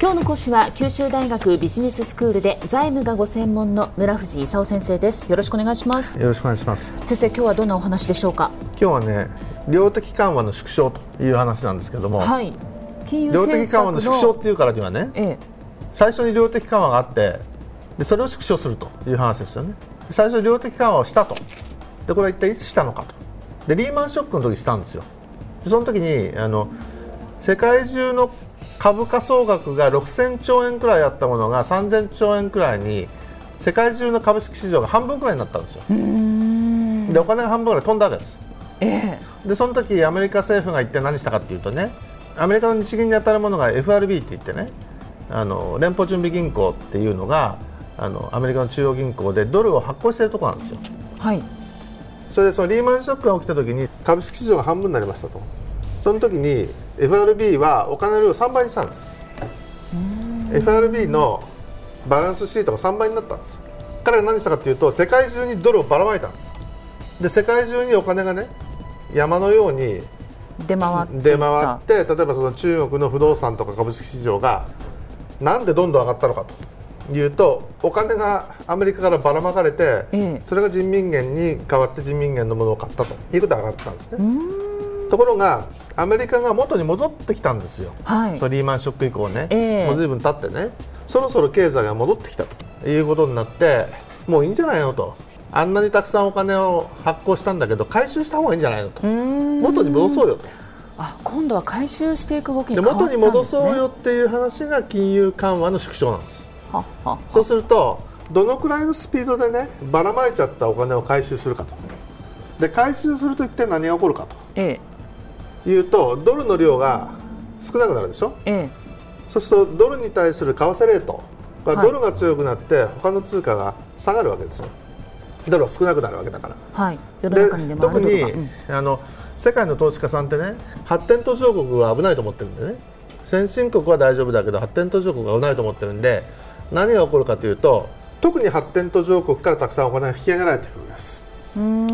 今日の講師は九州大学ビジネススクールで財務がご専門の村藤勲先生です。よろしくお願いします。よろしくお願いします。先生今日はどんなお話でしょうか？今日はね量的緩和の縮小という話なんですけども、はい、金融量的緩和の縮小っていうからにはね、ええ、最初に量的緩和があってでそれを縮小するという話ですよね。最初量的緩和をしたと。でこれは一体いつしたのかと。でリーマンショックの時したんですよ。その時にあの世界中の株価総額が6000兆円くらいあったものが3000兆円くらいに世界中の株式市場が半分くらいになったんですよ。でお金が半分くらい飛んだわけです。えー、でその時アメリカ政府が一体何したかというとねアメリカの日銀に当たるものが FRB って言ってねあの連邦準備銀行っていうのがあのアメリカの中央銀行でドルを発行しているところなんですよ。はい、それでそのリーマンショックが起きた時に株式市場が半分になりましたと。その時に FRB はお金の量を3倍にしたんです。FRB のバランスシートが3倍になったんです。彼が何したかというと世界中にドルをばらまいたんです。で世界中にお金がね山のように出回って出回って例えばその中国の不動産とか株式市場がなんでどんどん上がったのかというとお金がアメリカからばらまかれて、ええ、それが人民元に代わって人民元のものを買ったということが上がったんですね。ところがアメリカが元に戻ってきたんですよ、はい、そのリーマンショック以降ね、えー、もうずいぶん経ってね。そろそろ経済が戻ってきたということになってもういいんじゃないのと。あんなにたくさんお金を発行したんだけど回収した方がいいんじゃないのと。元に戻そうよと。あ今度は回収していく動きに、ね、元に戻そうよっていう話が金融緩和の縮小なんです。はは。そうするとどのくらいのスピードでねばらまいちゃったお金を回収するかと。で回収すると一体何が起こるかと、ええ、いうとドルの量が少なくなるでしょ、ええ、そうするとドルに対する為替レートがドルが強くなって他の通貨が下がるわけですよ。ドルは少なくなるわけだから、はい、で特に、うん、あの世界の投資家さんってね発展途上国は危ないと思ってるんでね。先進国は大丈夫だけど発展途上国は危ないと思ってるんで何が起こるかというと特に発展途上国からたくさんお金が引き上げられてくるんです。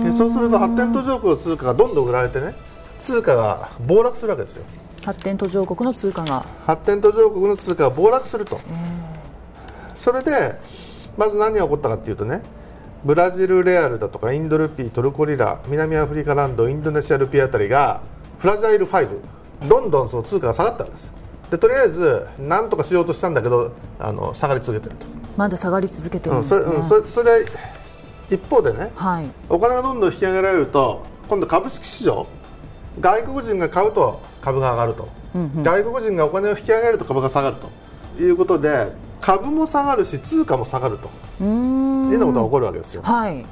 でそうすると発展途上国の通貨がどんどん売られてね通貨が暴落するわけですよ。発展途上国の通貨が。発展途上国の通貨が暴落すると、それでまず何が起こったかというとねブラジルレアルだとかインドルピートルコリラ南アフリカランドインドネシアルピーあたりがフラジャイル5どんどんその通貨が下がったんです。でとりあえず何とかしようとしたんだけどあの下がり続けてると。まだ下がり続けてるんですね、うん、それ,、うん、それで一方でね、はい、お金がどんどん引き上げられると今度株式市場外国人が買うと株が上がると、うんうん、外国人がお金を引き上げると株が下がると。いうことで株も下がるし通貨も下がると。いうようなことが起こるわけですよ。はい、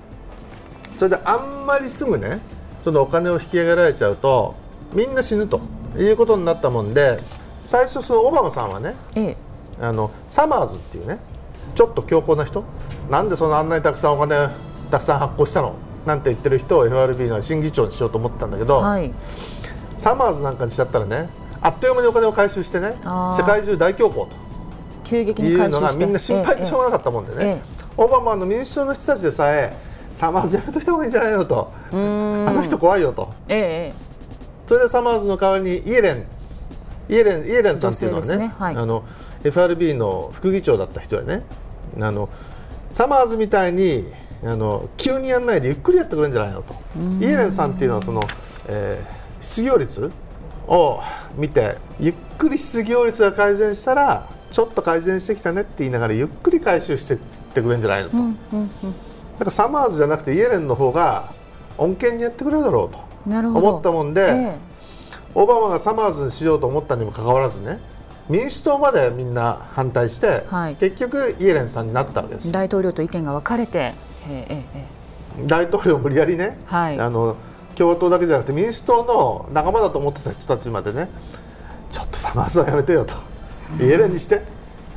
それであんまりすぐねそのお金を引き上げられちゃうとみんな死ぬと。いうことになったもんで最初そのオバマさんはね、ええ、あのサマーズっていうねちょっと強硬な人。なんでそのあんなにたくさんお金たくさん発行したの？なんて言ってる人を FRB の審議長にしようと思ったんだけど、はい、サマーズなんかにしちゃったらねあっという間にお金を回収してね世界中大恐慌と。急激にいうのがみんな心配でしょうがなかったもんでね、えええ、オバマの民主党の人たちでさえサマーズやめといた方がいいんじゃないのと。あの人怖いよと、それでサマーズの代わりにイエレンイエレンイエレンさんっていうのはね、ね。はい、あの FRB の副議長だった人でねあのサマーズみたいにあの急にやらないでゆっくりやってくれるんじゃないのと。イエレンさんっていうのはその、えー、失業率を見てゆっくり失業率が改善したらちょっと改善してきたねって言いながらゆっくり回収してってくれるんじゃないのと、うんうんうん、だからサマーズじゃなくてイエレンの方が恩恵にやってくれるだろうと思ったもんで、ええ、オバマがサマーズにしようと思ったにもかかわらずね民主党までみんな反対して、はい、結局イエレンさんになったわけです。大統領と意見が分かれて大統領無理やりね、はい、あの共和党だけじゃなくて民主党の仲間だと思ってた人たちまでねちょっとサマーズはやめてよと、イエレンにして。っ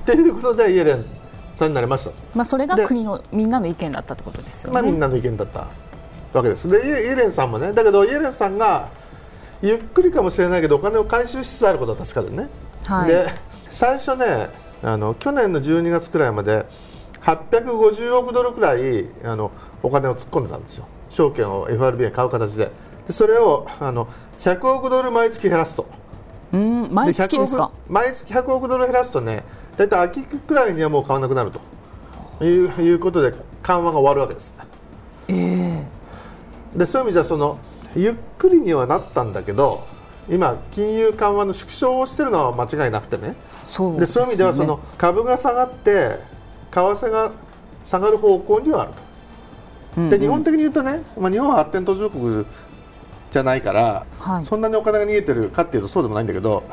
ていうことでイエレンさんになりました、まあ、それが国のみんなの意見だったってことですよね、まあ、みんなの意見だったわけです。でイエレンさんもね。だけどイエレンさんがゆっくりかもしれないけどお金を回収しつつあることは確かでね、はい、で最初ねあの去年の12月くらいまで850億ドルくらいあのお金を突っ込んでたんですよ。証券を FRB が買う形で。でそれをあの100億ドル毎月減らすと。うん毎月ですか？毎月100億ドル減らすとね大体秋くらいにはもう買わなくなると。いういうことで緩和が終わるわけです。えー、でそういう意味じゃそのゆっくりにはなったんだけど今、金融緩和の縮小をしているのは間違いなくてね。そうで、そういう意味ではその株が下がって為替が下がる方向にはあると。で日本的に言うとね、まあ、日本は発展途上国じゃないから、はい、そんなにお金が逃げてるかっていうとそうでもないんだけど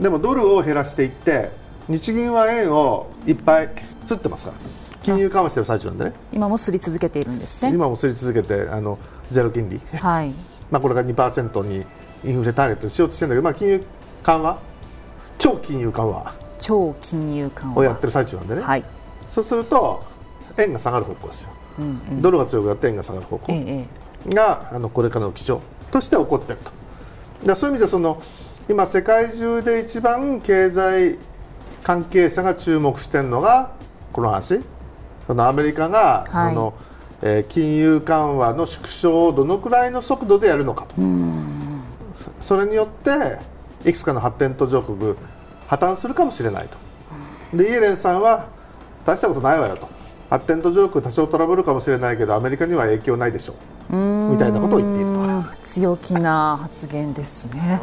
でもドルを減らしていって日銀は円をいっぱい釣ってますから。金融緩和してる最中なんでね。今もすり続けているんですね。今もすり続けてあのゼロ金利、はい、まあこれが2%にインフレターゲットしようとしてるんだけど、まあ、金融緩和。超金融緩和超金融緩和。をやってる最中なんでね、はい、そうすると円が下がる方向ですよ、うんうん、ドルが強くなって円が下がる方向が、あのこれからの基調として起こっていると。だそういう意味でその今世界中で一番経済関係者が注目しているのがこの話。そのアメリカが、はい、のえー、金融緩和の縮小をどのくらいの速度でやるのかと。それによっていくつかの発展途上国破綻するかもしれないと。でイエレンさんは大したことないわよと。発展途上国多少トラブルかもしれないけどアメリカには影響ないでしょう。みたいなことを言っていると。強気な発言ですね、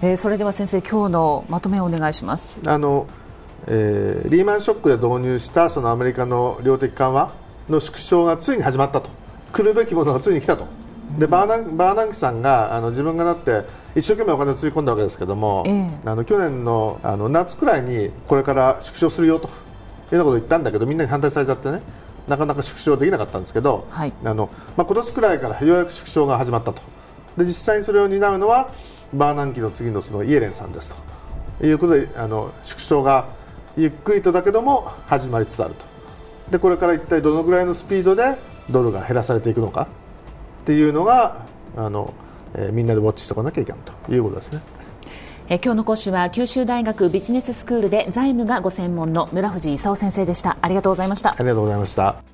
えー、それでは先生今日のまとめをお願いします。あの、えー、リーマンショックで導入したそのアメリカの量的緩和の縮小がついに始まったと。来るべきものがついに来たと。でバーナバーナンキさんがあの自分がなって一生懸命お金をつぎ込んだわけですけども、ええ、あの去年のあの夏くらいにこれから縮小するよというようなことを言ったんだけどみんなに反対されちゃってねなかなか縮小できなかったんですけど、はい、あのまあ、今年くらいからようやく縮小が始まったと。で実際にそれを担うのはバーナンキの次のそのイエレンさんですと。いうことであの縮小がゆっくりとだけども始まりつつあると。でこれから一体どのぐらいのスピードでドルが減らされていくのかっていうのがあの、えー、みんなでウォッチしておかなきゃいけないということですね。え今日の講師は九州大学ビジネススクールで財務がご専門の村藤勲先生でした。ありがとうございました。ありがとうございました